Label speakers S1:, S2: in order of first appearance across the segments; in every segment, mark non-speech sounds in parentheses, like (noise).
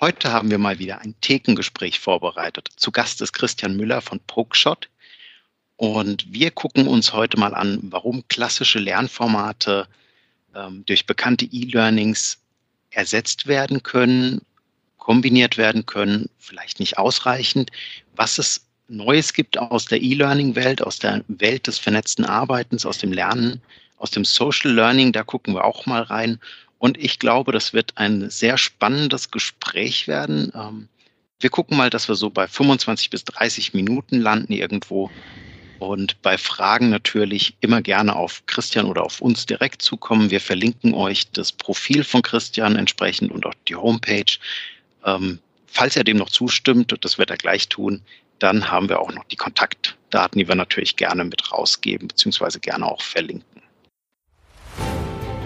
S1: Heute haben wir mal wieder ein Thekengespräch vorbereitet. Zu Gast ist Christian Müller von Pokeshot. Und wir gucken uns heute mal an, warum klassische Lernformate ähm, durch bekannte E-Learnings ersetzt werden können, kombiniert werden können, vielleicht nicht ausreichend, was es Neues gibt aus der E-Learning-Welt, aus der Welt des vernetzten Arbeitens, aus dem Lernen, aus dem Social Learning, da gucken wir auch mal rein. Und ich glaube, das wird ein sehr spannendes Gespräch werden. Ähm, wir gucken mal, dass wir so bei 25 bis 30 Minuten landen irgendwo. Und bei Fragen natürlich immer gerne auf Christian oder auf uns direkt zukommen. Wir verlinken euch das Profil von Christian entsprechend und auch die Homepage. Ähm, falls er dem noch zustimmt, das wird er gleich tun, dann haben wir auch noch die Kontaktdaten, die wir natürlich gerne mit rausgeben, beziehungsweise gerne auch verlinken.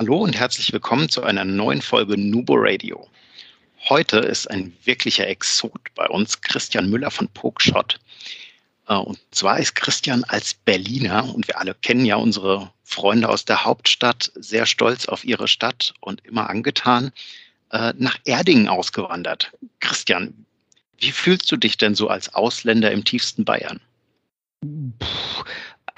S1: Hallo und herzlich willkommen zu einer neuen Folge Nubo Radio. Heute ist ein wirklicher Exot bei uns, Christian Müller von Pokeshot. Äh, und zwar ist Christian als Berliner, und wir alle kennen ja unsere Freunde aus der Hauptstadt, sehr stolz auf ihre Stadt und immer angetan, äh, nach Erdingen ausgewandert. Christian, wie fühlst du dich denn so als Ausländer im tiefsten Bayern?
S2: Puh,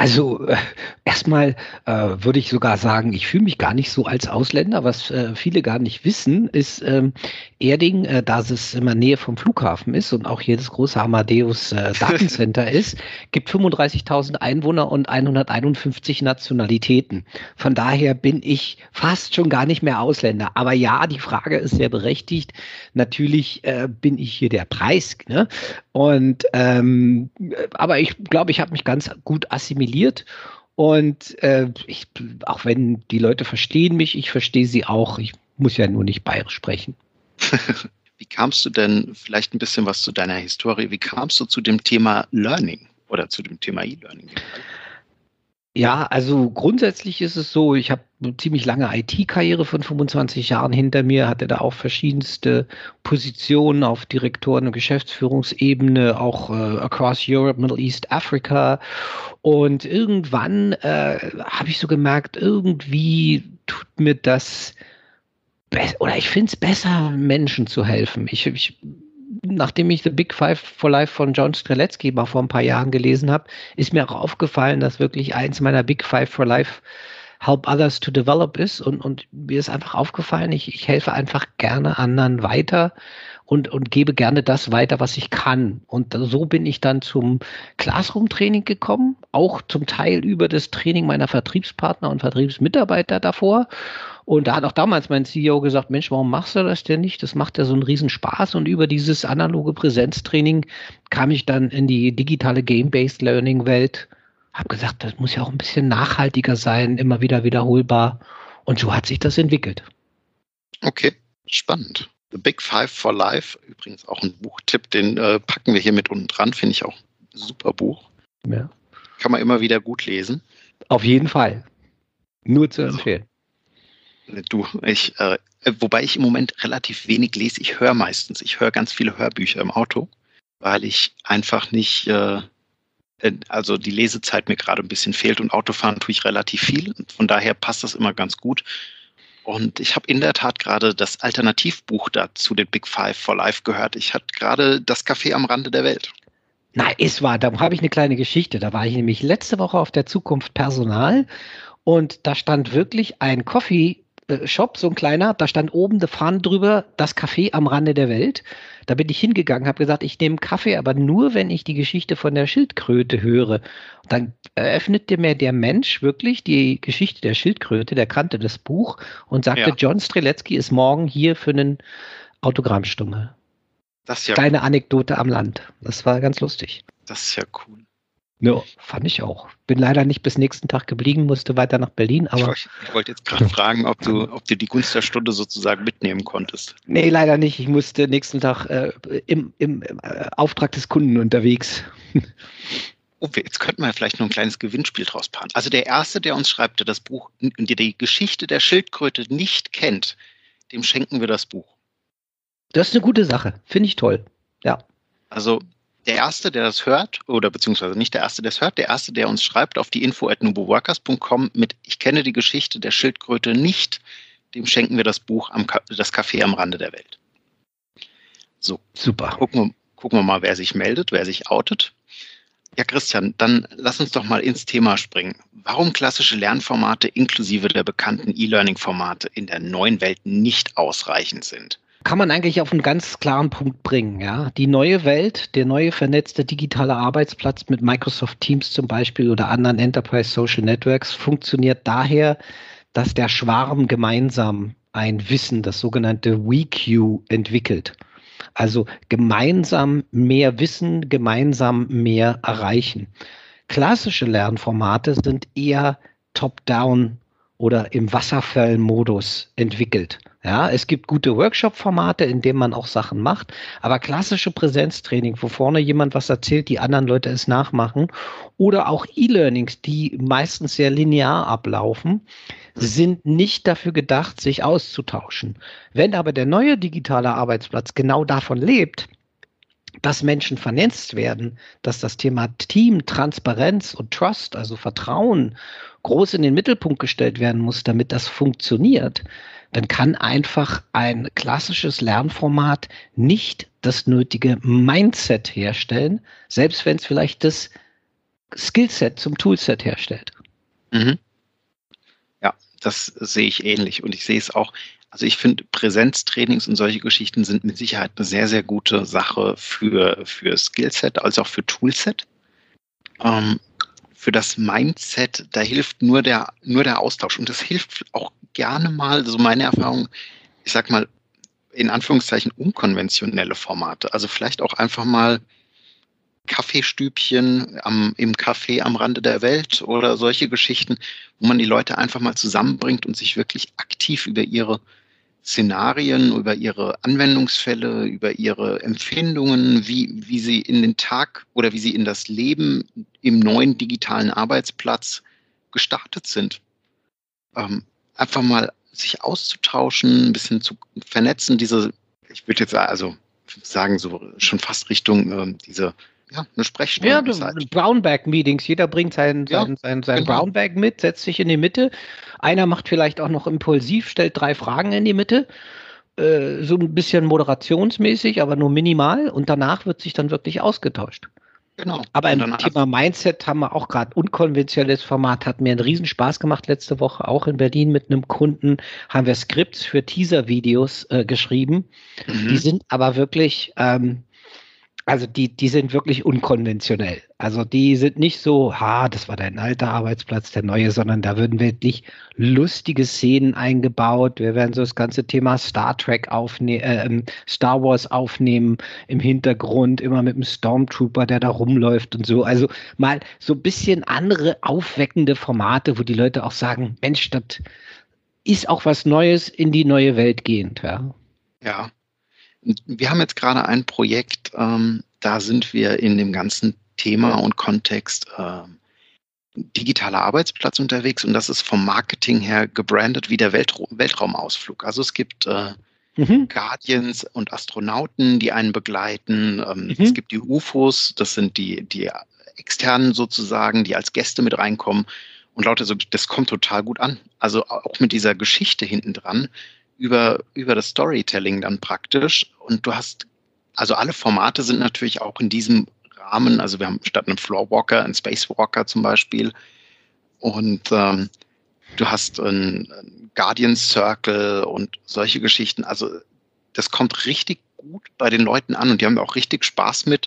S2: also äh, erstmal äh, würde ich sogar sagen, ich fühle mich gar nicht so als Ausländer. Was äh, viele gar nicht wissen, ist ähm, Erding, äh, da es immer Nähe vom Flughafen ist und auch hier das große Amadeus äh, (laughs) Datencenter ist, gibt 35.000 Einwohner und 151 Nationalitäten. Von daher bin ich fast schon gar nicht mehr Ausländer. Aber ja, die Frage ist sehr berechtigt. Natürlich äh, bin ich hier der Preis. Ne? Und ähm, aber ich glaube, ich habe mich ganz gut assimiliert. Und äh, ich, auch wenn die Leute verstehen mich, ich verstehe sie auch. Ich muss ja nur nicht bayerisch sprechen. (laughs)
S1: Wie kamst du denn, vielleicht ein bisschen was zu deiner Historie, wie kamst du zu dem Thema Learning oder zu dem Thema E-Learning?
S2: Ja, also grundsätzlich ist es so, ich habe eine ziemlich lange IT-Karriere von 25 Jahren hinter mir, hatte da auch verschiedenste Positionen auf Direktoren- und Geschäftsführungsebene, auch äh, across Europe, Middle East, Africa. Und irgendwann äh, habe ich so gemerkt, irgendwie tut mir das oder ich finde es besser, Menschen zu helfen. Ich, ich nachdem ich The Big Five for Life von John Streletzky mal vor ein paar Jahren gelesen habe, ist mir auch aufgefallen, dass wirklich eins meiner Big Five for Life Help Others to Develop ist. Und, und mir ist einfach aufgefallen, ich, ich helfe einfach gerne anderen weiter und, und gebe gerne das weiter, was ich kann. Und so bin ich dann zum Classroom-Training gekommen, auch zum Teil über das Training meiner Vertriebspartner und Vertriebsmitarbeiter davor. Und da hat auch damals mein CEO gesagt, Mensch, warum machst du das denn nicht? Das macht ja so einen Riesenspaß. Und über dieses analoge Präsenztraining kam ich dann in die digitale Game-Based Learning-Welt. Habe gesagt, das muss ja auch ein bisschen nachhaltiger sein, immer wieder wiederholbar. Und so hat sich das entwickelt.
S1: Okay, spannend. The Big Five for Life, übrigens auch ein Buchtipp, den äh, packen wir hier mit unten dran, finde ich auch ein super Buch. Ja. Kann man immer wieder gut lesen.
S2: Auf jeden Fall. Nur zu empfehlen.
S1: Du, ich, äh, wobei ich im Moment relativ wenig lese. Ich höre meistens. Ich höre ganz viele Hörbücher im Auto, weil ich einfach nicht, äh, äh, also die Lesezeit mir gerade ein bisschen fehlt und Autofahren tue ich relativ viel. Von daher passt das immer ganz gut. Und ich habe in der Tat gerade das Alternativbuch dazu, den Big Five for Life, gehört. Ich hatte gerade das Café am Rande der Welt.
S2: Nein, es war, da habe ich eine kleine Geschichte. Da war ich nämlich letzte Woche auf der Zukunft Personal und da stand wirklich ein Coffee Shop, so ein kleiner, da stand oben der Fahne drüber, das Café am Rande der Welt. Da bin ich hingegangen, habe gesagt, ich nehme Kaffee, aber nur, wenn ich die Geschichte von der Schildkröte höre. Und dann eröffnete mir der Mensch wirklich die Geschichte der Schildkröte, der kannte das Buch und sagte, ja. John Streletzky ist morgen hier für einen Autogrammstummel. Das ist ja Kleine cool. Anekdote am Land. Das war ganz lustig.
S1: Das ist ja cool.
S2: Ja, fand ich auch. Bin leider nicht bis nächsten Tag geblieben, musste weiter nach Berlin. Aber
S1: ich wollte wollt jetzt gerade fragen, ob du, ob du die Gunst der Stunde sozusagen mitnehmen konntest.
S2: Nee, leider nicht. Ich musste nächsten Tag äh, im, im, im äh, Auftrag des Kunden unterwegs.
S1: Oh, jetzt könnten wir vielleicht noch ein kleines Gewinnspiel draus paaren. Also der Erste, der uns schreibt, der das Buch, der die Geschichte der Schildkröte nicht kennt, dem schenken wir das Buch.
S2: Das ist eine gute Sache. Finde ich toll. Ja.
S1: Also der Erste, der das hört, oder beziehungsweise nicht der Erste, der es hört, der Erste, der uns schreibt auf die info at nuboworkers.com mit Ich kenne die Geschichte der Schildkröte nicht, dem schenken wir das Buch am das Café am Rande der Welt. So. Super. Gucken wir, gucken wir mal, wer sich meldet, wer sich outet. Ja, Christian, dann lass uns doch mal ins Thema springen. Warum klassische Lernformate inklusive der bekannten E-Learning-Formate in der neuen Welt nicht ausreichend sind?
S2: Kann man eigentlich auf einen ganz klaren Punkt bringen. Ja? Die neue Welt, der neue vernetzte digitale Arbeitsplatz mit Microsoft Teams zum Beispiel oder anderen Enterprise Social Networks funktioniert daher, dass der Schwarm gemeinsam ein Wissen, das sogenannte WeQ, entwickelt. Also gemeinsam mehr Wissen, gemeinsam mehr erreichen. Klassische Lernformate sind eher top-down oder im Wasserfallmodus entwickelt. Ja, es gibt gute Workshop-Formate, in denen man auch Sachen macht, aber klassische Präsenztraining, wo vorne jemand was erzählt, die anderen Leute es nachmachen, oder auch E-Learnings, die meistens sehr linear ablaufen, sind nicht dafür gedacht, sich auszutauschen. Wenn aber der neue digitale Arbeitsplatz genau davon lebt, dass Menschen vernetzt werden, dass das Thema Team, Transparenz und Trust, also Vertrauen, groß in den Mittelpunkt gestellt werden muss, damit das funktioniert, dann kann einfach ein klassisches Lernformat nicht das nötige Mindset herstellen, selbst wenn es vielleicht das Skillset zum Toolset herstellt.
S1: Mhm. Ja, das sehe ich ähnlich und ich sehe es auch. Also ich finde, Präsenztrainings und solche Geschichten sind mit Sicherheit eine sehr, sehr gute Sache für, für Skillset als auch für Toolset. Ähm, für das Mindset, da hilft nur der, nur der Austausch. Und das hilft auch gerne mal, so meine Erfahrung, ich sag mal, in Anführungszeichen unkonventionelle Formate. Also vielleicht auch einfach mal Kaffeestübchen am, im Café am Rande der Welt oder solche Geschichten, wo man die Leute einfach mal zusammenbringt und sich wirklich aktiv über ihre Szenarien, über ihre Anwendungsfälle, über ihre Empfindungen, wie, wie sie in den Tag oder wie sie in das Leben im neuen digitalen Arbeitsplatz gestartet sind. Ähm, einfach mal sich auszutauschen, ein bisschen zu vernetzen, diese, ich würde jetzt also sagen, so schon fast Richtung äh, diese, ja, eine Sprechstunde. Ja,
S2: Brownback-Meetings. Jeder bringt sein, ja, sein, sein, sein genau. Brownback mit, setzt sich in die Mitte. Einer macht vielleicht auch noch impulsiv, stellt drei Fragen in die Mitte. Äh, so ein bisschen moderationsmäßig, aber nur minimal. Und danach wird sich dann wirklich ausgetauscht. Genau. Aber im Thema Mindset haben wir auch gerade unkonventionelles Format, hat mir einen Riesenspaß gemacht letzte Woche, auch in Berlin mit einem Kunden haben wir Skripts für Teaser-Videos äh, geschrieben. Mhm. Die sind aber wirklich, ähm, also die, die sind wirklich unkonventionell. Also die sind nicht so, ha, das war dein alter Arbeitsplatz, der neue, sondern da würden wirklich lustige Szenen eingebaut. Wir werden so das ganze Thema Star Trek aufnehmen, äh, ähm, Star Wars aufnehmen im Hintergrund, immer mit einem Stormtrooper, der da rumläuft und so. Also mal so ein bisschen andere aufweckende Formate, wo die Leute auch sagen, Mensch, das ist auch was Neues in die neue Welt gehend, ja.
S1: Ja, wir haben jetzt gerade ein Projekt, ähm, da sind wir in dem ganzen Thema und Kontext äh, digitaler Arbeitsplatz unterwegs und das ist vom Marketing her gebrandet wie der Weltra Weltraumausflug. Also es gibt äh, mhm. Guardians und Astronauten, die einen begleiten. Ähm, mhm. Es gibt die UFOs, das sind die, die externen sozusagen, die als Gäste mit reinkommen. Und lauter so, das kommt total gut an. Also auch mit dieser Geschichte hinten dran über, über das Storytelling dann praktisch. Und du hast, also alle Formate sind natürlich auch in diesem Rahmen. Also wir haben statt einem Floorwalker einen Spacewalker zum Beispiel. Und ähm, du hast einen Guardian Circle und solche Geschichten. Also das kommt richtig gut bei den Leuten an und die haben auch richtig Spaß mit,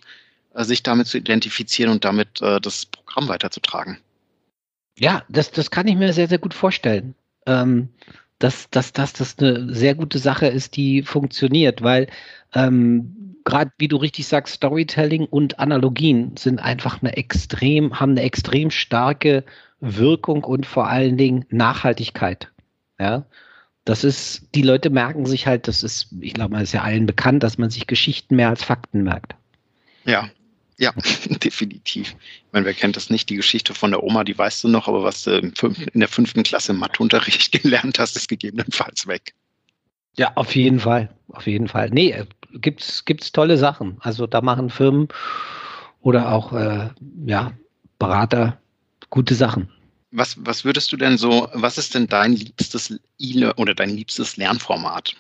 S1: äh, sich damit zu identifizieren und damit äh, das Programm weiterzutragen.
S2: Ja, das, das kann ich mir sehr, sehr gut vorstellen. Ähm, dass, dass, dass das eine sehr gute Sache ist, die funktioniert, weil ähm, gerade, wie du richtig sagst, Storytelling und Analogien sind einfach eine extrem, haben eine extrem starke Wirkung und vor allen Dingen Nachhaltigkeit. Ja. Das ist, die Leute merken sich halt, das ist, ich glaube, es ist ja allen bekannt, dass man sich Geschichten mehr als Fakten merkt.
S1: Ja, ja, (laughs) definitiv. Ich meine, wer kennt das nicht? Die Geschichte von der Oma, die weißt du noch, aber was du in der fünften Klasse Matheunterricht (laughs) gelernt hast, ist gegebenenfalls weg.
S2: Ja, auf jeden Fall. Auf jeden Fall. Nee, äh, gibt's, gibt's tolle Sachen. Also da machen Firmen oder auch äh, ja, Berater gute Sachen.
S1: Was, was würdest du denn so, was ist denn dein liebstes e oder dein liebstes Lernformat?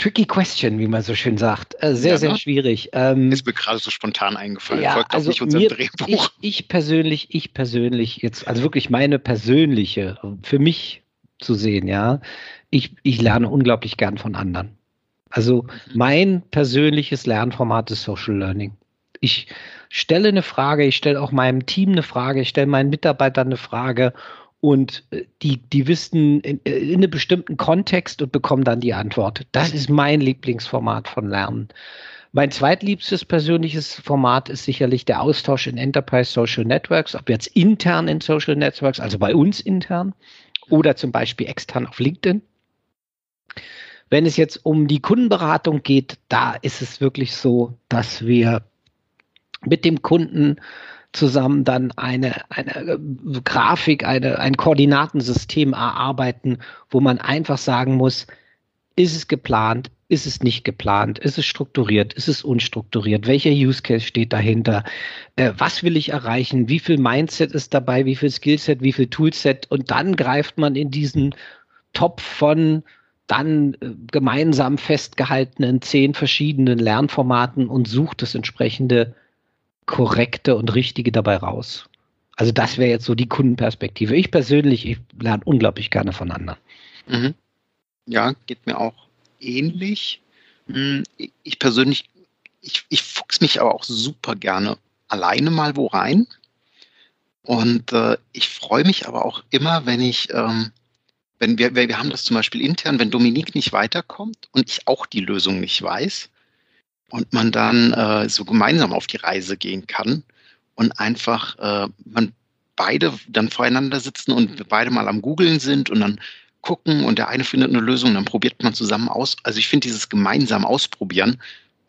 S2: Tricky question, wie man so schön sagt. Äh, sehr, ja, sehr ne? schwierig. Ähm,
S1: ist mir gerade so spontan eingefallen.
S2: Ja, Folgt also nicht unserem mir, Drehbuch. Ich, ich, persönlich, ich persönlich, jetzt, also wirklich meine persönliche, für mich zu sehen, ja, ich, ich lerne unglaublich gern von anderen. Also mein persönliches Lernformat ist Social Learning. Ich stelle eine Frage, ich stelle auch meinem Team eine Frage, ich stelle meinen Mitarbeitern eine Frage und äh, die, die wissen in, äh, in einem bestimmten Kontext und bekommen dann die Antwort. Das ist mein Lieblingsformat von Lernen. Mein zweitliebstes persönliches Format ist sicherlich der Austausch in Enterprise Social Networks, ob jetzt intern in Social Networks, also bei uns intern, oder zum Beispiel extern auf LinkedIn. Wenn es jetzt um die Kundenberatung geht, da ist es wirklich so, dass wir mit dem Kunden zusammen dann eine, eine äh, Grafik, eine, ein Koordinatensystem erarbeiten, wo man einfach sagen muss, ist es geplant, ist es nicht geplant, ist es strukturiert, ist es unstrukturiert, welcher Use Case steht dahinter, äh, was will ich erreichen, wie viel Mindset ist dabei, wie viel Skillset, wie viel Toolset und dann greift man in diesen Topf von dann äh, gemeinsam festgehaltenen zehn verschiedenen Lernformaten und sucht das entsprechende korrekte und richtige dabei raus. Also das wäre jetzt so die Kundenperspektive. Ich persönlich, ich lerne unglaublich gerne von anderen.
S1: Mhm. Ja, geht mir auch ähnlich. Hm, ich persönlich, ich, ich fuchs mich aber auch super gerne alleine mal wo rein. Und äh, ich freue mich aber auch immer, wenn ich, ähm, wenn wir, wir haben das zum Beispiel intern, wenn Dominik nicht weiterkommt und ich auch die Lösung nicht weiß, und man dann äh, so gemeinsam auf die Reise gehen kann und einfach äh, man beide dann voreinander sitzen und wir beide mal am Googeln sind und dann gucken und der eine findet eine Lösung, dann probiert man zusammen aus. Also ich finde dieses gemeinsam ausprobieren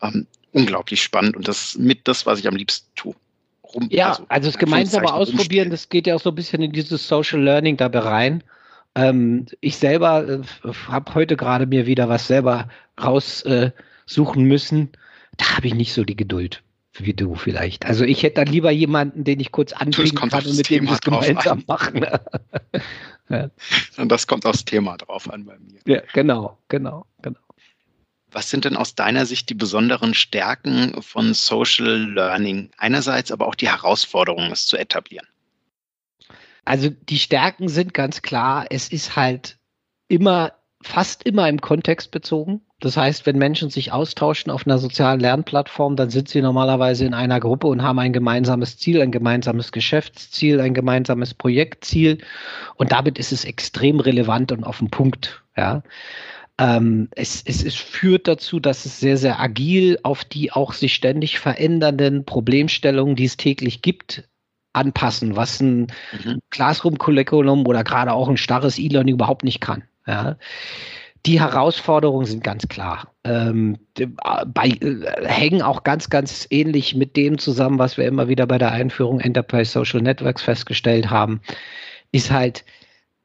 S1: ähm, unglaublich spannend und das ist mit das, was ich am liebsten tue.
S2: Rum, ja, also, also das gemeinsame Ausprobieren, das geht ja auch so ein bisschen in dieses Social Learning dabei rein. Ähm, ich selber äh, habe heute gerade mir wieder was selber raussuchen äh, müssen da habe ich nicht so die Geduld wie du vielleicht. Also ich hätte dann lieber jemanden, den ich kurz anpingen kann und mit dem das gemeinsam an. machen. (laughs)
S1: ja. Und das kommt aufs Thema drauf an bei mir.
S2: Ja, genau, genau, genau.
S1: Was sind denn aus deiner Sicht die besonderen Stärken von Social Learning? Einerseits aber auch die Herausforderungen, es zu etablieren.
S2: Also die Stärken sind ganz klar, es ist halt immer, fast immer im Kontext bezogen. Das heißt, wenn Menschen sich austauschen auf einer sozialen Lernplattform, dann sind sie normalerweise in einer Gruppe und haben ein gemeinsames Ziel, ein gemeinsames Geschäftsziel, ein gemeinsames Projektziel. Und damit ist es extrem relevant und auf den Punkt. Ja. Ähm, es, es, es führt dazu, dass es sehr, sehr agil auf die auch sich ständig verändernden Problemstellungen, die es täglich gibt, anpassen, was ein mhm. Classroom-Curriculum oder gerade auch ein starres E-Learning überhaupt nicht kann. Ja. Die Herausforderungen sind ganz klar. Ähm, bei, äh, hängen auch ganz, ganz ähnlich mit dem zusammen, was wir immer wieder bei der Einführung Enterprise Social Networks festgestellt haben, ist halt,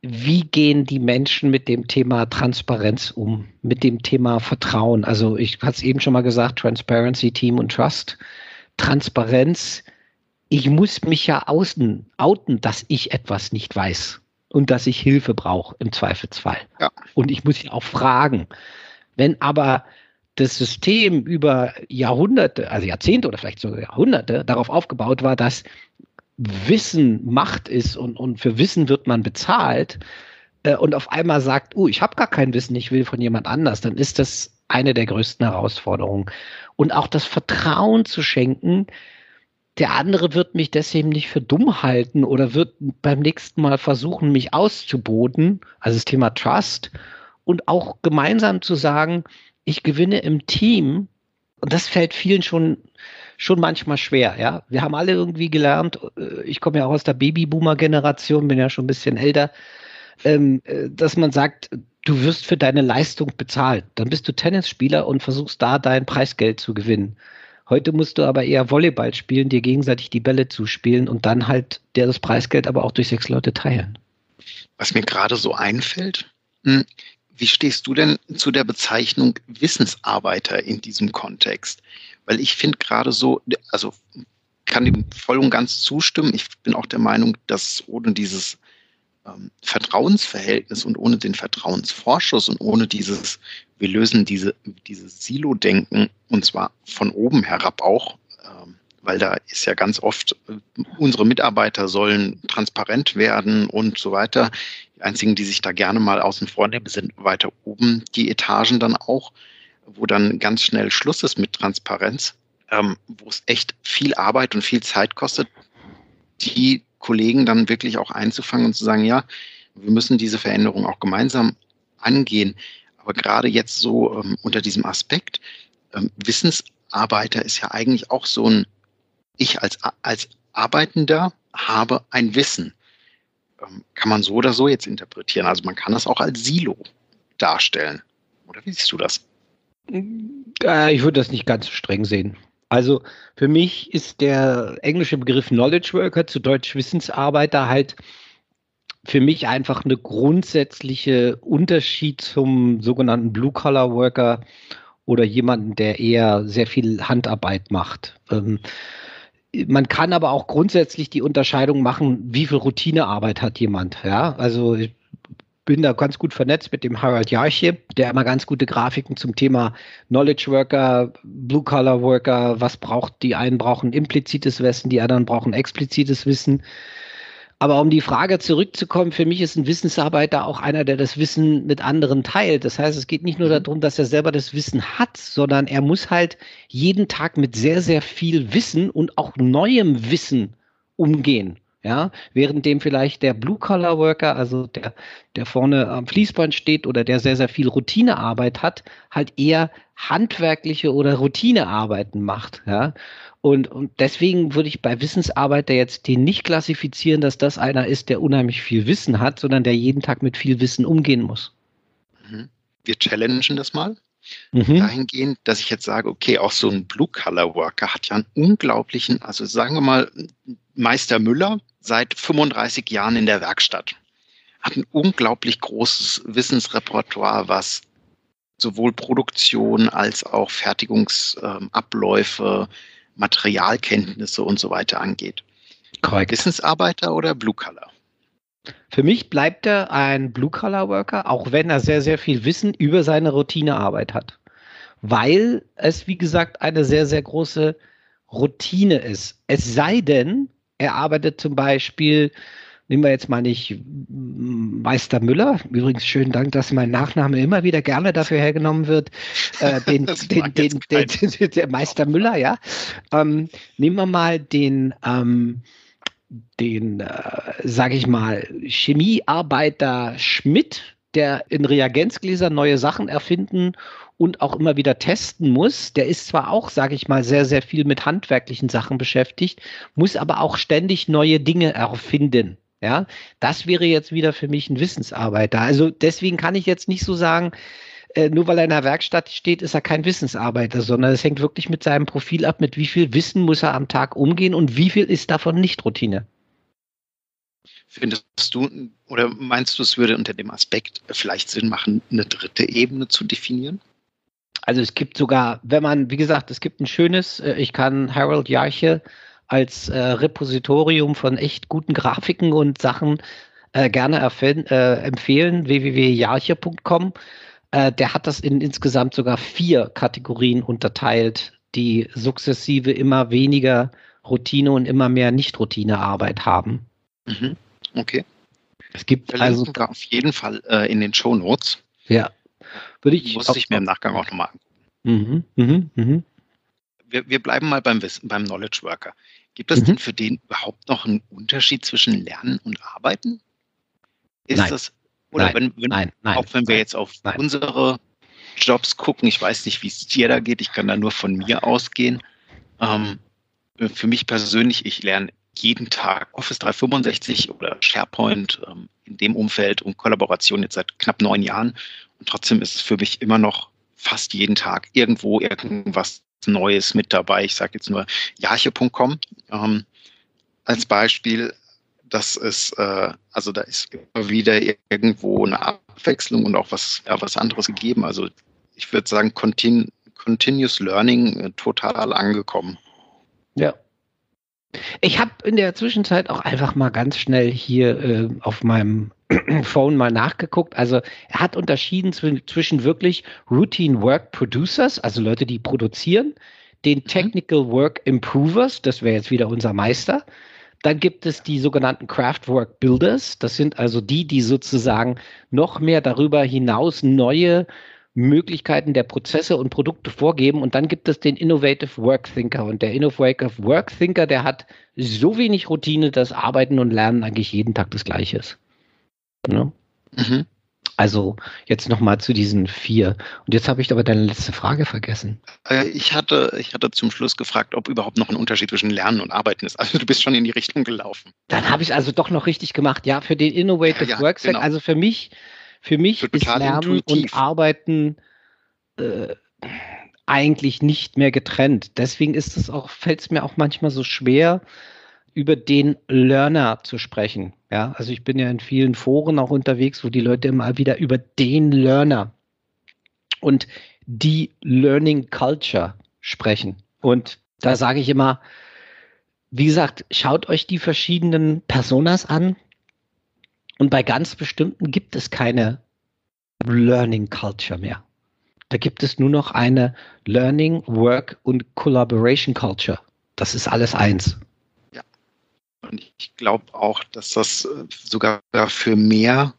S2: wie gehen die Menschen mit dem Thema Transparenz um, mit dem Thema Vertrauen? Also ich hatte es eben schon mal gesagt, Transparency, Team und Trust. Transparenz, ich muss mich ja außen outen, dass ich etwas nicht weiß und dass ich Hilfe brauche im Zweifelsfall. Ja. Und ich muss ja auch fragen. Wenn aber das System über Jahrhunderte, also Jahrzehnte oder vielleicht sogar Jahrhunderte darauf aufgebaut war, dass Wissen Macht ist und, und für Wissen wird man bezahlt äh, und auf einmal sagt, oh, ich habe gar kein Wissen, ich will von jemand anders, dann ist das eine der größten Herausforderungen. Und auch das Vertrauen zu schenken, der andere wird mich deswegen nicht für dumm halten oder wird beim nächsten Mal versuchen, mich auszuboten. Also das Thema Trust und auch gemeinsam zu sagen, ich gewinne im Team. Und das fällt vielen schon, schon manchmal schwer, ja. Wir haben alle irgendwie gelernt, äh, ich komme ja auch aus der Babyboomer-Generation, bin ja schon ein bisschen älter, ähm, äh, dass man sagt, du wirst für deine Leistung bezahlt. Dann bist du Tennisspieler und versuchst da dein Preisgeld zu gewinnen. Heute musst du aber eher Volleyball spielen, dir gegenseitig die Bälle zuspielen und dann halt der das Preisgeld aber auch durch sechs Leute teilen.
S1: Was mir gerade so einfällt, hm, wie stehst du denn zu der Bezeichnung Wissensarbeiter in diesem Kontext? Weil ich finde gerade so, also kann dem voll und ganz zustimmen. Ich bin auch der Meinung, dass ohne dieses ähm, Vertrauensverhältnis und ohne den Vertrauensvorschuss und ohne dieses, wir lösen diese, dieses Silo-Denken und zwar von oben herab auch, ähm, weil da ist ja ganz oft, äh, unsere Mitarbeiter sollen transparent werden und so weiter. Die einzigen, die sich da gerne mal außen vor nehmen, sind weiter oben die Etagen dann auch, wo dann ganz schnell Schluss ist mit Transparenz, ähm, wo es echt viel Arbeit und viel Zeit kostet, die Kollegen dann wirklich auch einzufangen und zu sagen, ja, wir müssen diese Veränderung auch gemeinsam angehen. Aber gerade jetzt so ähm, unter diesem Aspekt, ähm, Wissensarbeiter ist ja eigentlich auch so ein, ich als, als Arbeitender habe ein Wissen. Ähm, kann man so oder so jetzt interpretieren. Also man kann das auch als Silo darstellen. Oder wie siehst du das?
S2: Äh, ich würde das nicht ganz so streng sehen. Also für mich ist der englische Begriff Knowledge Worker zu Deutsch Wissensarbeiter halt für mich einfach eine grundsätzliche Unterschied zum sogenannten Blue Collar Worker oder jemanden, der eher sehr viel Handarbeit macht. Ähm, man kann aber auch grundsätzlich die Unterscheidung machen, wie viel Routinearbeit hat jemand. Ja, also ich bin da ganz gut vernetzt mit dem Harald Jarche, der immer ganz gute Grafiken zum Thema Knowledge Worker, Blue Collar Worker, was braucht, die einen brauchen implizites Wissen, die anderen brauchen explizites Wissen. Aber um die Frage zurückzukommen, für mich ist ein Wissensarbeiter auch einer, der das Wissen mit anderen teilt. Das heißt, es geht nicht nur mhm. darum, dass er selber das Wissen hat, sondern er muss halt jeden Tag mit sehr, sehr viel Wissen und auch neuem Wissen umgehen. Ja, während dem vielleicht der Blue-Collar-Worker, also der, der vorne am Fließband steht oder der sehr, sehr viel Routinearbeit hat, halt eher handwerkliche oder Routinearbeiten macht. Ja, und, und deswegen würde ich bei Wissensarbeiter jetzt den nicht klassifizieren, dass das einer ist, der unheimlich viel Wissen hat, sondern der jeden Tag mit viel Wissen umgehen muss.
S1: Mhm. Wir challengen das mal. Mhm. Dahingehend, dass ich jetzt sage, okay, auch so ein Blue-Color-Worker hat ja einen unglaublichen, also sagen wir mal, Meister Müller seit 35 Jahren in der Werkstatt, hat ein unglaublich großes Wissensrepertoire, was sowohl Produktion als auch Fertigungsabläufe, Materialkenntnisse und so weiter angeht. Korrekt. Wissensarbeiter oder Blue Color?
S2: Für mich bleibt er ein Blue-Collar-Worker, auch wenn er sehr, sehr viel Wissen über seine Routinearbeit hat. Weil es, wie gesagt, eine sehr, sehr große Routine ist. Es sei denn, er arbeitet zum Beispiel, nehmen wir jetzt mal nicht Meister Müller, übrigens schönen Dank, dass mein Nachname immer wieder gerne dafür hergenommen wird, äh, (laughs) den, den, den, den, (laughs) der Meister Müller, ja. Ähm, nehmen wir mal den, ähm, den, äh, sage ich mal, Chemiearbeiter Schmidt, der in Reagenzgläsern neue Sachen erfinden und auch immer wieder testen muss. Der ist zwar auch, sage ich mal, sehr, sehr viel mit handwerklichen Sachen beschäftigt, muss aber auch ständig neue Dinge erfinden. Ja, das wäre jetzt wieder für mich ein Wissensarbeiter. Also deswegen kann ich jetzt nicht so sagen, äh, nur weil er in der Werkstatt steht, ist er kein Wissensarbeiter, sondern es hängt wirklich mit seinem Profil ab, mit wie viel Wissen muss er am Tag umgehen und wie viel ist davon nicht Routine.
S1: Findest du oder meinst du, es würde unter dem Aspekt vielleicht Sinn machen, eine dritte Ebene zu definieren?
S2: Also es gibt sogar, wenn man, wie gesagt, es gibt ein schönes, äh, ich kann Harold Jarche als äh, Repositorium von echt guten Grafiken und Sachen äh, gerne äh, empfehlen, www.jarche.com. Äh, der hat das in insgesamt sogar vier Kategorien unterteilt, die sukzessive immer weniger Routine und immer mehr Nicht-Routine-Arbeit haben.
S1: Mhm. Okay.
S2: Es gibt
S1: Verlinken also auf jeden Fall äh, in den Show Notes.
S2: Ja.
S1: Würde ich Muss ich mir im Nachgang auch nochmal angucken. Mhm, mhm, mhm. Wir, wir bleiben mal beim Wissen, beim Knowledge Worker. Gibt es mhm. denn für den überhaupt noch einen Unterschied zwischen Lernen und Arbeiten? Ist
S2: Nein.
S1: das oder
S2: nein,
S1: wenn, wenn
S2: nein, nein,
S1: auch wenn wir jetzt auf unsere Jobs gucken. Ich weiß nicht, wie es dir da geht. Ich kann da nur von mir ausgehen. Ähm, für mich persönlich, ich lerne jeden Tag Office 365 oder SharePoint ähm, in dem Umfeld und Kollaboration jetzt seit knapp neun Jahren. Und trotzdem ist es für mich immer noch fast jeden Tag irgendwo irgendwas Neues mit dabei. Ich sage jetzt nur jarche.com ähm, als Beispiel. Das ist, äh, also da ist immer wieder irgendwo eine Abwechslung und auch was, ja, was anderes gegeben. Also ich würde sagen, Continu Continuous Learning äh, total angekommen.
S2: Ja. Ich habe in der Zwischenzeit auch einfach mal ganz schnell hier äh, auf meinem (clears throat) Phone mal nachgeguckt. Also er hat unterschieden zwischen wirklich Routine Work Producers, also Leute, die produzieren, den mhm. Technical Work Improvers, das wäre jetzt wieder unser Meister. Dann gibt es die sogenannten Craftwork Builders, das sind also die, die sozusagen noch mehr darüber hinaus neue Möglichkeiten der Prozesse und Produkte vorgeben. Und dann gibt es den Innovative Work Thinker. Und der Innovative Work Thinker, der hat so wenig Routine, dass Arbeiten und Lernen eigentlich jeden Tag das Gleiche ist. Ne? Mhm. Also jetzt nochmal zu diesen vier. Und jetzt habe ich aber deine letzte Frage vergessen.
S1: Äh, ich hatte, ich hatte zum Schluss gefragt, ob überhaupt noch ein Unterschied zwischen Lernen und Arbeiten ist. Also du bist schon in die Richtung gelaufen.
S2: Dann habe ich also doch noch richtig gemacht. Ja, für den Innovative ja, ja, Work genau. also für mich für mich ist Lernen intuitiv. und Arbeiten äh, eigentlich nicht mehr getrennt. Deswegen ist es auch, fällt es mir auch manchmal so schwer, über den Learner zu sprechen. Ja, also ich bin ja in vielen Foren auch unterwegs, wo die Leute immer wieder über den Learner und die Learning Culture sprechen. Und da sage ich immer, wie gesagt, schaut euch die verschiedenen Personas an, und bei ganz bestimmten gibt es keine Learning Culture mehr. Da gibt es nur noch eine Learning, Work und Collaboration Culture. Das ist alles eins.
S1: Ja. Und ich glaube auch, dass das äh, sogar für mehr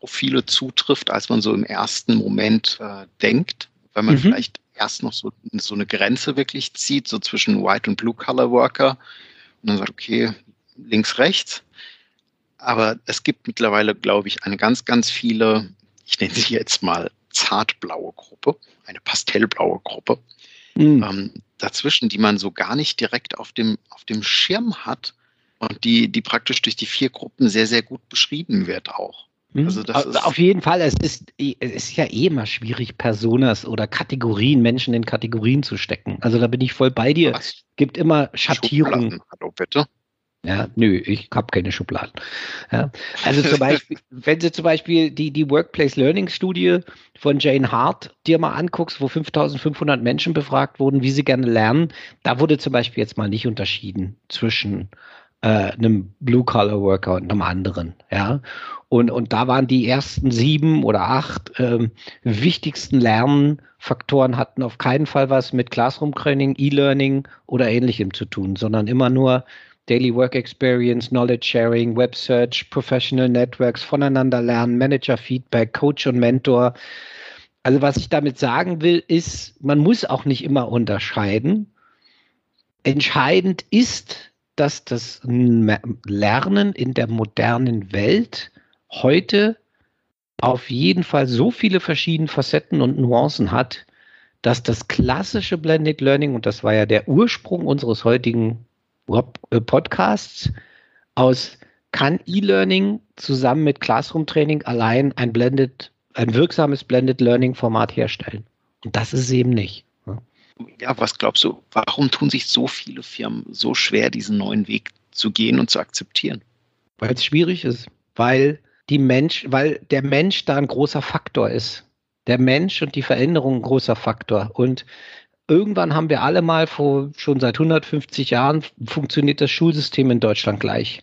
S1: Profile zutrifft, als man so im ersten Moment äh, denkt, weil man mhm. vielleicht erst noch so, so eine Grenze wirklich zieht, so zwischen White und Blue Color Worker und dann sagt, okay, links, rechts. Aber es gibt mittlerweile, glaube ich, eine ganz, ganz viele, ich nenne sie jetzt mal zartblaue Gruppe, eine pastellblaue Gruppe, mhm. ähm, dazwischen, die man so gar nicht direkt auf dem, auf dem Schirm hat und die, die praktisch durch die vier Gruppen sehr, sehr gut beschrieben wird auch.
S2: Mhm. Also das ist auf jeden Fall, es ist, es ist ja eh immer schwierig, Personas oder Kategorien, Menschen in Kategorien zu stecken. Also da bin ich voll bei dir. Es gibt immer Schattierungen. Hallo, bitte. Ja, nö, ich habe keine Schubladen. Ja, also zum Beispiel, (laughs) wenn du zum Beispiel die, die Workplace Learning Studie von Jane Hart dir mal anguckst, wo 5500 Menschen befragt wurden, wie sie gerne lernen, da wurde zum Beispiel jetzt mal nicht unterschieden zwischen äh, einem Blue-Collar-Worker und einem anderen. Ja, und, und da waren die ersten sieben oder acht ähm, wichtigsten Lernfaktoren hatten auf keinen Fall was mit Classroom-Training, E-Learning oder ähnlichem zu tun, sondern immer nur Daily Work Experience, Knowledge Sharing, Web Search, Professional Networks, voneinander lernen, Manager Feedback, Coach und Mentor. Also was ich damit sagen will, ist, man muss auch nicht immer unterscheiden. Entscheidend ist, dass das Lernen in der modernen Welt heute auf jeden Fall so viele verschiedene Facetten und Nuancen hat, dass das klassische Blended Learning, und das war ja der Ursprung unseres heutigen Podcasts aus kann E-Learning zusammen mit Classroom Training allein ein blended, ein wirksames Blended Learning Format herstellen. Und das ist es eben nicht.
S1: Ja, was glaubst du, warum tun sich so viele Firmen so schwer, diesen neuen Weg zu gehen und zu akzeptieren?
S2: Weil es schwierig ist, weil die Mensch, weil der Mensch da ein großer Faktor ist. Der Mensch und die Veränderung ein großer Faktor. Und irgendwann haben wir alle mal vor schon seit 150 Jahren funktioniert das Schulsystem in Deutschland gleich.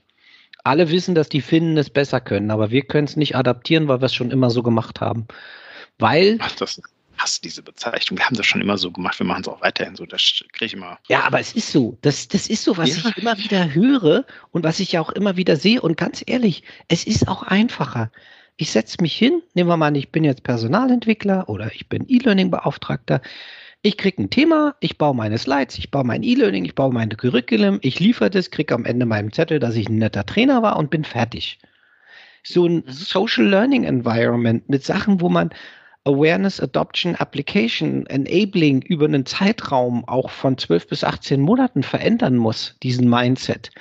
S2: Alle wissen, dass die Finnen es besser können, aber wir können es nicht adaptieren, weil wir es schon immer so gemacht haben. Weil.
S1: Ach, das hast diese Bezeichnung. Wir haben das schon immer so gemacht, wir machen es auch weiterhin so. Das kriege ich immer.
S2: Ja, aber es ist so. Das, das ist so, was ja. ich immer wieder höre und was ich auch immer wieder sehe. Und ganz ehrlich, es ist auch einfacher. Ich setze mich hin, nehmen wir mal an, ich bin jetzt Personalentwickler oder ich bin E-Learning-Beauftragter. Ich kriege ein Thema, ich baue meine Slides, ich baue mein E-Learning, ich baue meine Curriculum, ich liefere das, kriege am Ende meinem Zettel, dass ich ein netter Trainer war und bin fertig. So ein mhm. Social Learning Environment mit Sachen, wo man Awareness, Adoption, Application, Enabling über einen Zeitraum auch von 12 bis 18 Monaten verändern muss, diesen Mindset,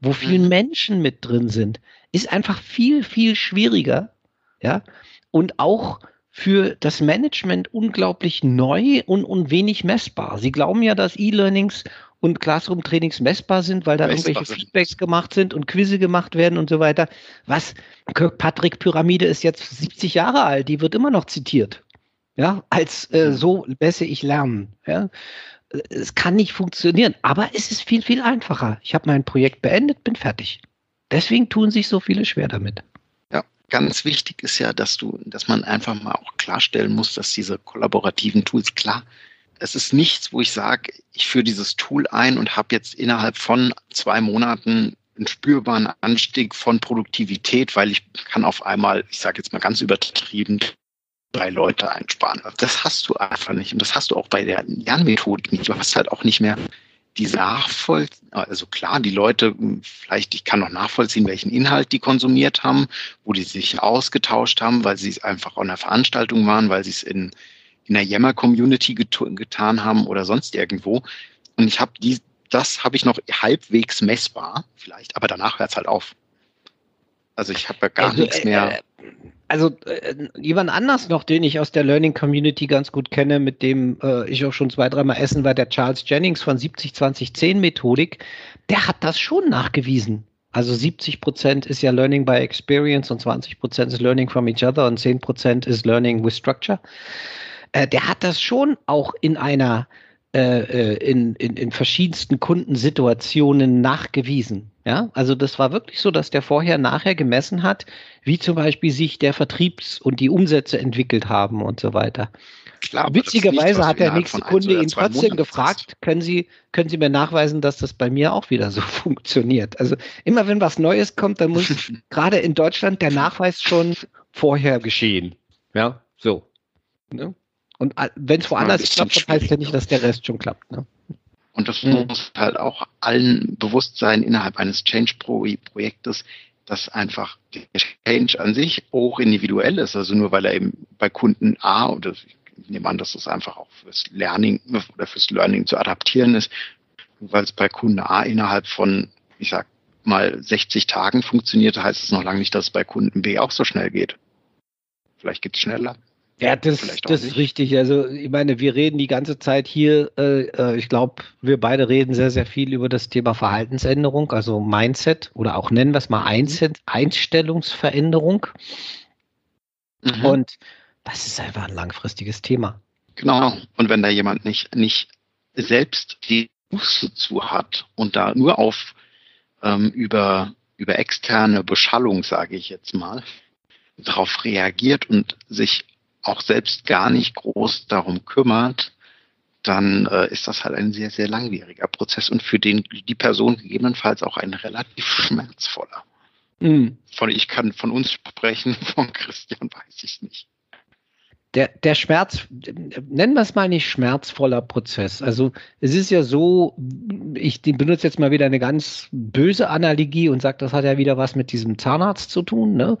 S2: wo viele mhm. Menschen mit drin sind, ist einfach viel, viel schwieriger, ja, und auch für das Management unglaublich neu und, und wenig messbar. Sie glauben ja, dass E-Learnings und Classroom-Trainings messbar sind, weil da messbar irgendwelche sind. Feedbacks gemacht sind und Quizze gemacht werden und so weiter. Was? Kirkpatrick-Pyramide ist jetzt 70 Jahre alt, die wird immer noch zitiert. Ja, als äh, so messe ich lernen. Ja. Es kann nicht funktionieren, aber es ist viel, viel einfacher. Ich habe mein Projekt beendet, bin fertig. Deswegen tun sich so viele schwer damit.
S1: Ganz wichtig ist ja, dass du, dass man einfach mal auch klarstellen muss, dass diese kollaborativen Tools klar es ist nichts, wo ich sage, ich führe dieses Tool ein und habe jetzt innerhalb von zwei Monaten einen spürbaren Anstieg von Produktivität, weil ich kann auf einmal, ich sage jetzt mal ganz übertrieben, drei Leute einsparen. Das hast du einfach nicht. Und das hast du auch bei der Lernmethodik nicht. Du hast halt auch nicht mehr die Nachvollziehung, also klar, die Leute, vielleicht, ich kann noch nachvollziehen, welchen Inhalt die konsumiert haben, wo die sich ausgetauscht haben, weil sie es einfach an der Veranstaltung waren, weil sie es in in der Yammer-Community get getan haben oder sonst irgendwo. Und ich habe die, das habe ich noch halbwegs messbar, vielleicht, aber danach hört es halt auf. Also ich habe ja gar also, nichts mehr. Äh,
S2: also äh, jemand anders noch, den ich aus der Learning Community ganz gut kenne, mit dem äh, ich auch schon zwei, dreimal essen war, der Charles Jennings von 70-20-10 Methodik, der hat das schon nachgewiesen. Also 70 Prozent ist ja Learning by Experience und 20 Prozent ist Learning from each other und 10 Prozent ist Learning with Structure äh, der hat das schon auch in einer äh, äh, in, in, in verschiedensten Kundensituationen nachgewiesen. Ja, also das war wirklich so, dass der vorher nachher gemessen hat, wie zum Beispiel sich der Vertriebs- und die Umsätze entwickelt haben und so weiter. Klar, Witzigerweise nicht, hat der nächste Kunde ihn trotzdem Monaten gefragt, können Sie, können Sie mir nachweisen, dass das bei mir auch wieder so (laughs) funktioniert? Also immer wenn was Neues kommt, dann muss (laughs) gerade in Deutschland der Nachweis schon vorher geschehen. Ja, so. Ne? Und wenn es woanders klappt, heißt ja nicht, dass der Rest schon klappt. Ne?
S1: Und das mhm. muss halt auch allen bewusst sein innerhalb eines Change-Projektes, dass einfach der Change an sich auch individuell ist. Also nur weil er eben bei Kunden A oder ich nehme an, dass das einfach auch fürs Learning oder fürs Learning zu adaptieren ist, weil es bei Kunde A innerhalb von, ich sag mal, 60 Tagen funktioniert, heißt es noch lange nicht, dass es bei Kunden B auch so schnell geht. Vielleicht geht es schneller.
S2: Ja, das, das ist richtig. Also ich meine, wir reden die ganze Zeit hier, äh, äh ich glaube, wir beide reden sehr, sehr viel über das Thema Verhaltensänderung, also Mindset oder auch nennen wir es mal mhm. Einset Einstellungsveränderung. Mhm. Und das ist einfach ein langfristiges Thema.
S1: Genau. Und wenn da jemand nicht, nicht selbst die Buße zu hat und da nur auf ähm, über, über externe Beschallung, sage ich jetzt mal, darauf reagiert und sich auch selbst gar nicht groß darum kümmert, dann äh, ist das halt ein sehr, sehr langwieriger Prozess und für den die Person gegebenenfalls auch ein relativ (laughs) schmerzvoller. Mhm. Von ich kann von uns sprechen, (laughs) von Christian weiß ich nicht
S2: der, der Schmerz, nennen wir es mal nicht schmerzvoller Prozess. Also es ist ja so, ich benutze jetzt mal wieder eine ganz böse Analogie und sage, das hat ja wieder was mit diesem Zahnarzt zu tun. Ne?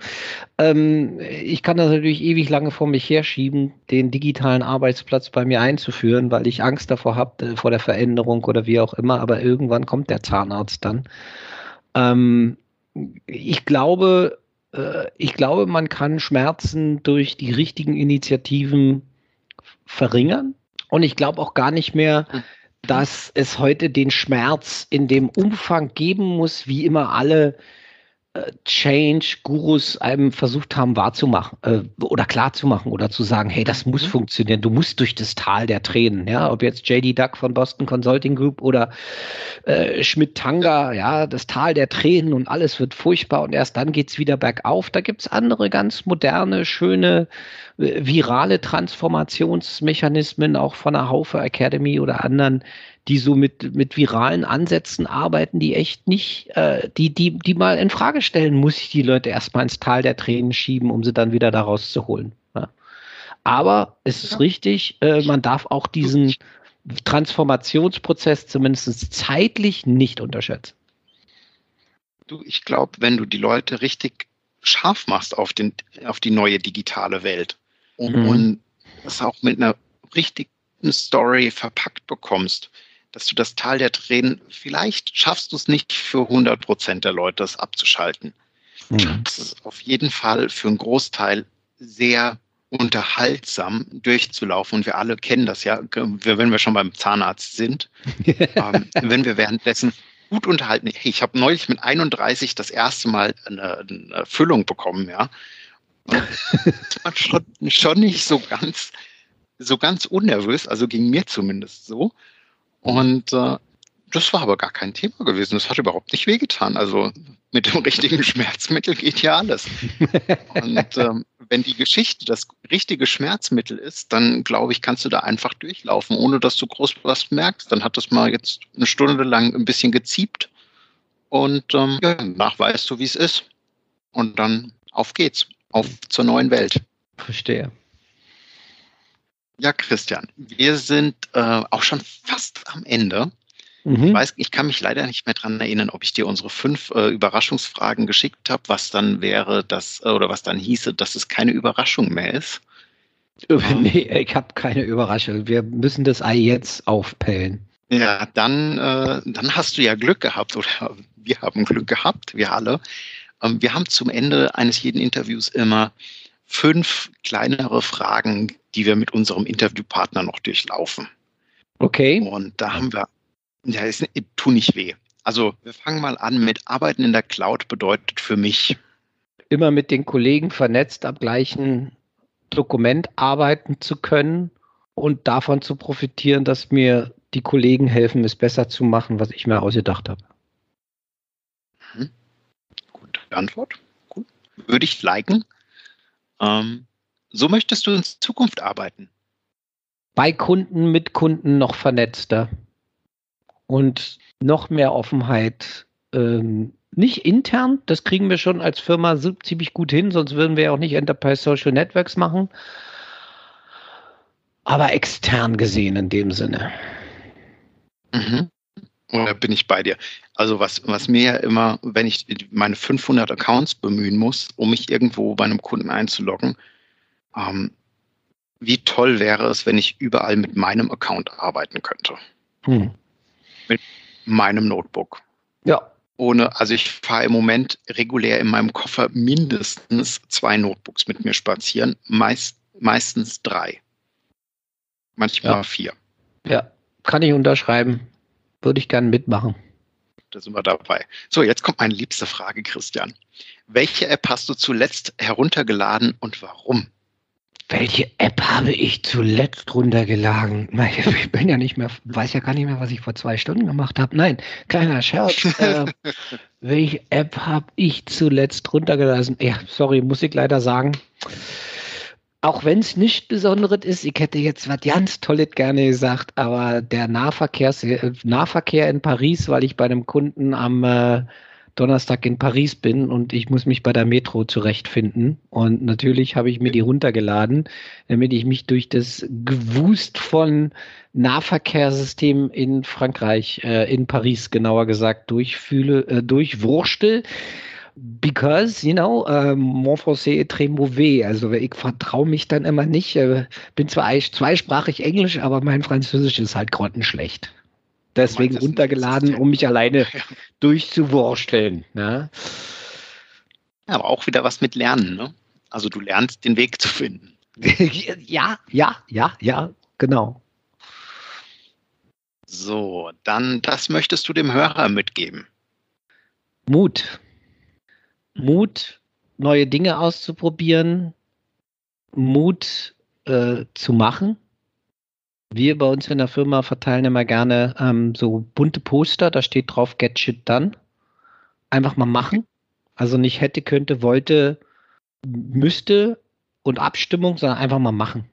S2: Ähm, ich kann das natürlich ewig lange vor mich herschieben, den digitalen Arbeitsplatz bei mir einzuführen, weil ich Angst davor habe, äh, vor der Veränderung oder wie auch immer, aber irgendwann kommt der Zahnarzt dann. Ähm, ich glaube, ich glaube, man kann Schmerzen durch die richtigen Initiativen verringern. Und ich glaube auch gar nicht mehr, hm. dass es heute den Schmerz in dem Umfang geben muss, wie immer alle Change-Gurus einem versucht haben wahrzumachen äh, oder klarzumachen oder zu sagen, hey, das muss mhm. funktionieren, du musst durch das Tal der Tränen, ja, ob jetzt JD Duck von Boston Consulting Group oder äh, Schmidt-Tanga, ja, das Tal der Tränen und alles wird furchtbar und erst dann geht's wieder bergauf. Da gibt's andere ganz moderne, schöne, äh, virale Transformationsmechanismen, auch von der Haufe Academy oder anderen, die so mit, mit viralen Ansätzen arbeiten, die echt nicht, äh, die, die, die mal in Frage stellen, muss ich die Leute erstmal ins Tal der Tränen schieben, um sie dann wieder da rauszuholen. Ja. Aber es ist ja. richtig, äh, man darf auch diesen Transformationsprozess zumindest zeitlich nicht unterschätzen.
S1: Du, ich glaube, wenn du die Leute richtig scharf machst auf, den, auf die neue digitale Welt, und, mhm. und das auch mit einer richtigen Story verpackt bekommst, dass du das Tal der Tränen, vielleicht schaffst du es nicht für 100 Prozent der Leute, das abzuschalten. Mhm. Das ist auf jeden Fall für einen Großteil sehr unterhaltsam durchzulaufen. Und wir alle kennen das ja, wenn wir schon beim Zahnarzt sind. (laughs) ähm, wenn wir währenddessen gut unterhalten. Ich habe neulich mit 31 das erste Mal eine, eine Füllung bekommen, ja. das war schon, schon nicht so ganz, so ganz unnervös, also ging mir zumindest so. Und äh, das war aber gar kein Thema gewesen. Das hat überhaupt nicht wehgetan. Also mit dem richtigen (laughs) Schmerzmittel geht ja alles. Und ähm, wenn die Geschichte das richtige Schmerzmittel ist, dann glaube ich, kannst du da einfach durchlaufen, ohne dass du groß was merkst. Dann hat das mal jetzt eine Stunde lang ein bisschen geziebt und ähm, ja, danach weißt du, wie es ist. Und dann auf geht's, auf zur neuen Welt.
S2: Verstehe.
S1: Ja, Christian, wir sind äh, auch schon fast am Ende. Mhm. Ich weiß, ich kann mich leider nicht mehr daran erinnern, ob ich dir unsere fünf äh, Überraschungsfragen geschickt habe, was dann wäre, dass, äh, oder was dann hieße, dass es keine Überraschung mehr ist.
S2: Ähm, (laughs) nee, ich habe keine Überraschung. Wir müssen das Ei jetzt aufpellen.
S1: Ja, dann, äh, dann hast du ja Glück gehabt, oder wir haben Glück gehabt, wir alle. Ähm, wir haben zum Ende eines jeden Interviews immer fünf kleinere Fragen, die wir mit unserem Interviewpartner noch durchlaufen.
S2: Okay.
S1: Und da haben wir ja, es tut nicht weh. Also wir fangen mal an mit Arbeiten in der Cloud bedeutet für mich.
S2: Immer mit den Kollegen vernetzt am gleichen Dokument arbeiten zu können und davon zu profitieren, dass mir die Kollegen helfen, es besser zu machen, was ich mir ausgedacht habe.
S1: Hm. Gute Antwort. Gut. Würde ich liken. Ähm, so möchtest du in Zukunft arbeiten?
S2: Bei Kunden, mit Kunden noch vernetzter und noch mehr Offenheit. Ähm, nicht intern, das kriegen wir schon als Firma ziemlich gut hin, sonst würden wir auch nicht Enterprise Social Networks machen. Aber extern gesehen in dem Sinne.
S1: Mhm. Oder bin ich bei dir? Also was, was mir ja immer, wenn ich meine 500 Accounts bemühen muss, um mich irgendwo bei einem Kunden einzuloggen, ähm, wie toll wäre es, wenn ich überall mit meinem Account arbeiten könnte. Hm mit meinem Notebook.
S2: Ja.
S1: Ohne, also ich fahre im Moment regulär in meinem Koffer mindestens zwei Notebooks mit mir spazieren, meist, meistens drei. Manchmal ja. vier.
S2: Ja, kann ich unterschreiben. Würde ich gerne mitmachen.
S1: Da sind wir dabei. So, jetzt kommt meine liebste Frage, Christian. Welche App hast du zuletzt heruntergeladen und warum?
S2: Welche App habe ich zuletzt runtergeladen? (laughs) Ich bin ja nicht mehr, weiß ja gar nicht mehr, was ich vor zwei Stunden gemacht habe. Nein, kleiner Scherz. (laughs) äh, welche App habe ich zuletzt runtergelassen? Ja, sorry, muss ich leider sagen. Auch wenn es nichts Besonderes ist, ich hätte jetzt was ganz Tolles gerne gesagt, aber der Nahverkehr, Nahverkehr in Paris, weil ich bei einem Kunden am äh, Donnerstag in Paris bin und ich muss mich bei der Metro zurechtfinden. Und natürlich habe ich mir die runtergeladen, damit ich mich durch das Gewust von Nahverkehrssystemen in Frankreich, äh, in Paris genauer gesagt, durchfühle, äh, durchwurstel. Because, you know, äh, mon français est très mauvais. Also ich vertraue mich dann immer nicht. Äh, bin zwar zweisprachig Englisch, aber mein Französisch ist halt grottenschlecht deswegen runtergeladen, um mich alleine (laughs) ja. durchzuwursteln. Ne?
S1: Ja, aber auch wieder was mit Lernen. Ne? Also du lernst den Weg zu finden. (laughs)
S2: ja, ja, ja, ja, genau.
S1: So, dann das möchtest du dem Hörer mitgeben.
S2: Mut. Mut, neue Dinge auszuprobieren. Mut äh, zu machen. Wir bei uns in der Firma verteilen immer gerne ähm, so bunte Poster, da steht drauf Get Shit Done. Einfach mal machen. Also nicht hätte, könnte, wollte, müsste und Abstimmung, sondern einfach mal machen.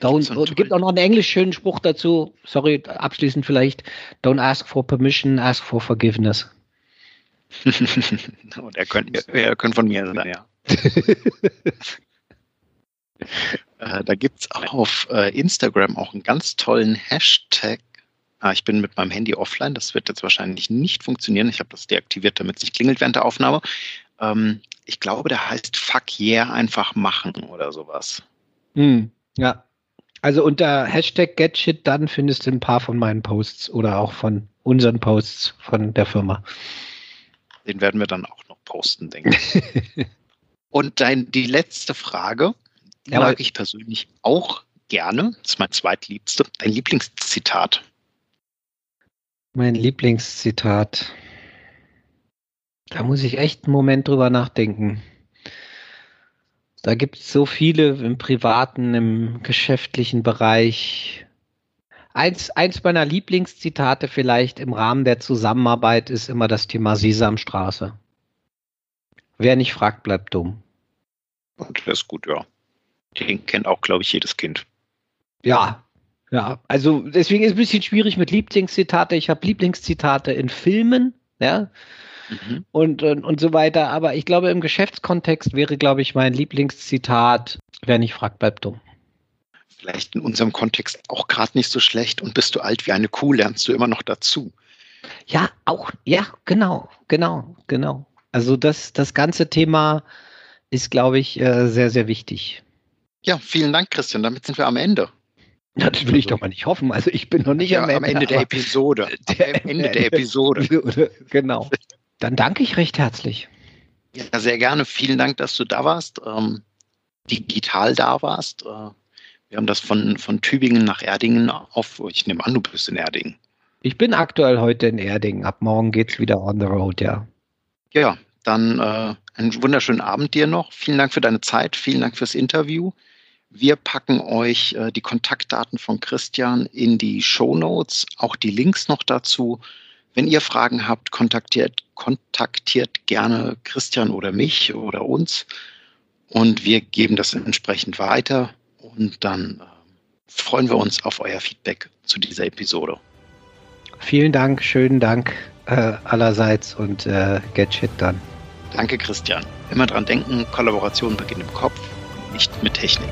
S2: Don't, und gibt auch noch einen englisch schönen Spruch dazu. Sorry, abschließend vielleicht. Don't ask for permission, ask for forgiveness. (laughs)
S1: und er könnte, er könnte von mir sein, ja. (laughs) Äh, da gibt es auf äh, Instagram auch einen ganz tollen Hashtag. Ah, ich bin mit meinem Handy offline, das wird jetzt wahrscheinlich nicht funktionieren. Ich habe das deaktiviert, damit es nicht klingelt während der Aufnahme. Ähm, ich glaube, der heißt Fuck yeah, einfach machen oder sowas.
S2: Hm, ja. Also unter Hashtag GetShit dann findest du ein paar von meinen Posts oder auch von unseren Posts von der Firma.
S1: Den werden wir dann auch noch posten, denke ich. (laughs) Und dein, die letzte Frage, die ja, mag ich persönlich auch gerne. Das ist mein zweitliebste. Dein Lieblingszitat.
S2: Mein Lieblingszitat. Da muss ich echt einen Moment drüber nachdenken. Da gibt es so viele im privaten, im geschäftlichen Bereich. Eins, eins meiner Lieblingszitate vielleicht im Rahmen der Zusammenarbeit ist immer das Thema Sesamstraße. Wer nicht fragt, bleibt dumm.
S1: Und das ist gut, ja. Den kennt auch, glaube ich, jedes Kind.
S2: Ja, ja. Also deswegen ist es ein bisschen schwierig mit Lieblingszitate. Ich habe Lieblingszitate in Filmen, ja. Mhm. Und, und, und so weiter. Aber ich glaube, im Geschäftskontext wäre, glaube ich, mein Lieblingszitat, wer nicht fragt, bleibt dumm.
S1: Vielleicht in unserem Kontext auch gerade nicht so schlecht. Und bist du alt wie eine Kuh, lernst du immer noch dazu.
S2: Ja, auch, ja, genau, genau, genau. Also das, das ganze Thema ist, glaube ich, äh, sehr, sehr wichtig.
S1: Ja, vielen Dank, Christian. Damit sind wir am Ende.
S2: Das will ich doch mal nicht hoffen. Also ich bin noch nicht ja, am, Ende, (laughs)
S1: am Ende der Episode.
S2: Der, am Ende der Episode. Genau. Dann danke ich recht herzlich.
S1: Ja, sehr gerne. Vielen Dank, dass du da warst, ähm, digital da warst. Äh, wir haben das von, von Tübingen nach Erdingen auf. Ich nehme an, du bist in Erdingen.
S2: Ich bin aktuell heute in Erdingen. Ab morgen geht es wieder on the road, ja.
S1: Ja, dann äh, einen wunderschönen Abend dir noch. Vielen Dank für deine Zeit. Vielen Dank fürs Interview. Wir packen euch äh, die Kontaktdaten von Christian in die Show Notes, auch die Links noch dazu. Wenn ihr Fragen habt, kontaktiert, kontaktiert gerne Christian oder mich oder uns und wir geben das entsprechend weiter und dann äh, freuen wir uns auf euer Feedback zu dieser Episode.
S2: Vielen Dank, schönen Dank äh, allerseits und äh, get shit dann.
S1: Danke, Christian. Immer dran denken, Kollaboration beginnt im Kopf nicht mit Technik.